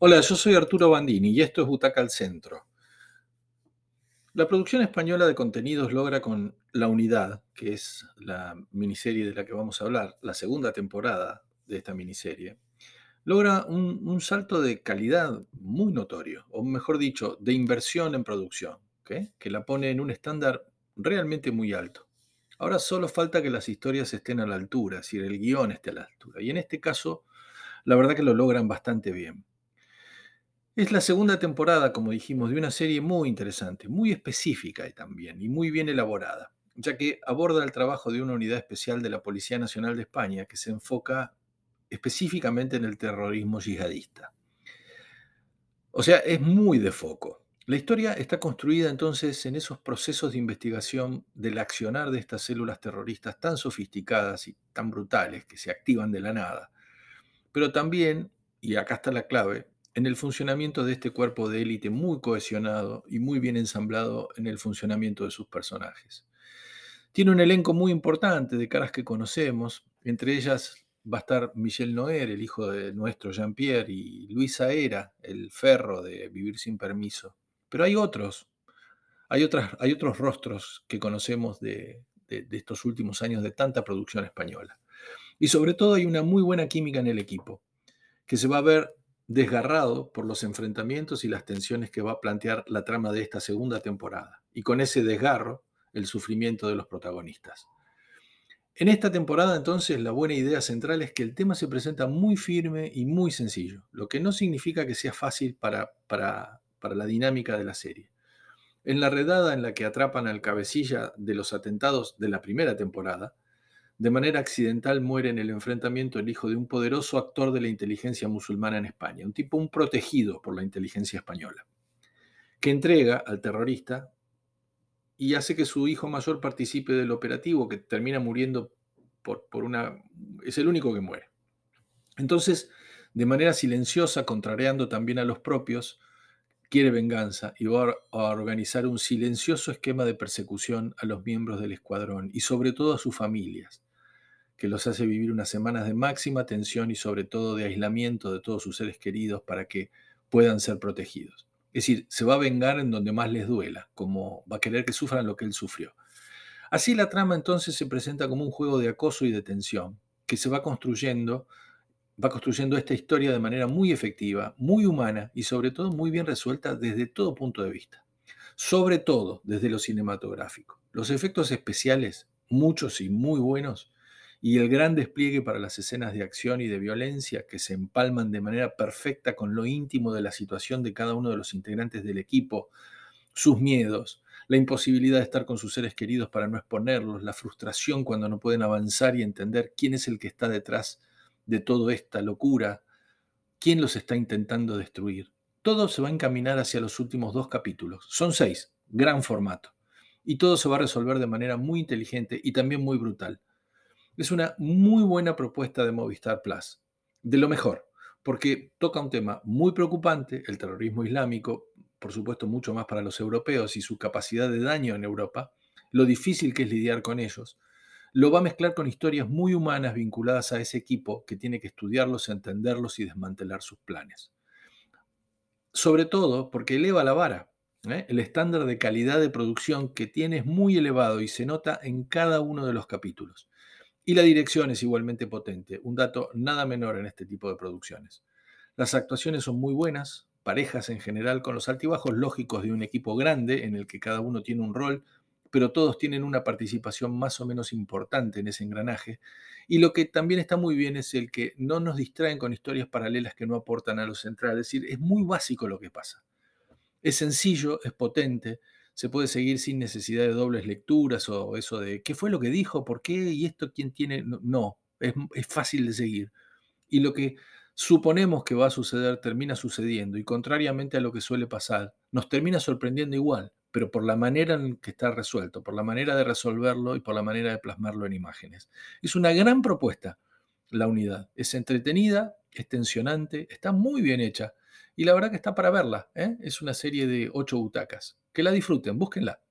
Hola, yo soy Arturo Bandini y esto es Butaca al Centro. La producción española de contenidos logra con La Unidad, que es la miniserie de la que vamos a hablar, la segunda temporada de esta miniserie, logra un, salto de calidad muy notorio, o mejor dicho, de inversión en producción, que la pone en un estándar realmente muy alto. Ahora solo falta que las historias estén a la altura, es decir, el guion esté a la altura. Y en este caso, la verdad que lo logran bastante bien. Es la segunda temporada, como dijimos, de una serie muy interesante, muy específica también y muy bien elaborada, ya que aborda el trabajo de una unidad especial de la Policía Nacional de España que se enfoca específicamente en el terrorismo yihadista. O sea, es muy de foco. La historia está construida entonces en esos procesos de investigación del accionar de estas células terroristas tan sofisticadas y tan brutales que se activan de la nada, pero también, y acá está la clave, en el funcionamiento de este cuerpo de élite muy cohesionado y muy bien ensamblado en el funcionamiento de sus personajes. Tiene un elenco muy importante de caras que conocemos, entre ellas va a estar Michel Noer, el hijo de nuestro Jean-Pierre, y Luisa Era, el ferro de Vivir sin Permiso. Pero hay otros, hay, otras, hay otros rostros que conocemos de estos últimos años de tanta producción española. Y sobre todo hay una muy buena química en el equipo, que se va a ver desgarrado por los enfrentamientos y las tensiones que va a plantear la trama de esta segunda temporada, y con ese desgarro, el sufrimiento de los protagonistas. En esta temporada entonces la buena idea central es que el tema se presenta muy firme y muy sencillo, lo que no significa que sea fácil para, para, para la dinámica de la serie. En la redada en la que atrapan al cabecilla de los atentados de la primera temporada, de manera accidental muere en el enfrentamiento el hijo de un poderoso actor de la inteligencia musulmana en España, un tipo un protegido por la inteligencia española, que entrega al terrorista y hace que su hijo mayor participe del operativo, que termina muriendo por, por una... es el único que muere. Entonces, de manera silenciosa, contrariando también a los propios, quiere venganza y va a organizar un silencioso esquema de persecución a los miembros del escuadrón y sobre todo a sus familias, que los hace vivir unas semanas de máxima tensión y sobre todo de aislamiento de todos sus seres queridos para que puedan ser protegidos. Es decir, se va a vengar en donde más les duela, como va a querer que sufran lo que él sufrió. Así la trama entonces se presenta como un juego de acoso y de tensión, que se va construyendo, va construyendo esta historia de manera muy efectiva, muy humana y sobre todo muy bien resuelta desde todo punto de vista. Sobre todo desde lo cinematográfico. Los efectos especiales, muchos y muy buenos, y el gran despliegue para las escenas de acción y de violencia que se empalman de manera perfecta con lo íntimo de la situación de cada uno de los integrantes del equipo, sus miedos, la imposibilidad de estar con sus seres queridos para no exponerlos, la frustración cuando no pueden avanzar y entender quién es el que está detrás de toda esta locura, quién los está intentando destruir. Todo se va a encaminar hacia los últimos dos capítulos. Son seis, gran formato. Y todo se va a resolver de manera muy inteligente y también muy brutal. Es una muy buena propuesta de Movistar Plus, de lo mejor, porque toca un tema muy preocupante, el terrorismo islámico, por supuesto mucho más para los europeos y su capacidad de daño en Europa, lo difícil que es lidiar con ellos, lo va a mezclar con historias muy humanas vinculadas a ese equipo que tiene que estudiarlos, entenderlos y desmantelar sus planes. Sobre todo porque eleva la vara. ¿eh? El estándar de calidad de producción que tiene es muy elevado y se nota en cada uno de los capítulos. Y la dirección es igualmente potente, un dato nada menor en este tipo de producciones. Las actuaciones son muy buenas, parejas en general, con los altibajos lógicos de un equipo grande en el que cada uno tiene un rol, pero todos tienen una participación más o menos importante en ese engranaje. Y lo que también está muy bien es el que no nos distraen con historias paralelas que no aportan a lo central. Es decir, es muy básico lo que pasa. Es sencillo, es potente, se puede seguir sin necesidad de dobles lecturas o eso de qué fue lo que dijo, por qué y esto quién tiene. No, es, es, fácil de seguir. Y lo que suponemos que va a suceder termina sucediendo y contrariamente a lo que suele pasar, nos termina sorprendiendo igual, pero por la manera en que está resuelto, por la manera de resolverlo y por la manera de plasmarlo en imágenes. Es una gran propuesta la unidad. Es entretenida, es tensionante, está muy bien hecha y la verdad que está para verla. ¿eh? Es una serie de ocho butacas. Que la disfruten, búsquenla.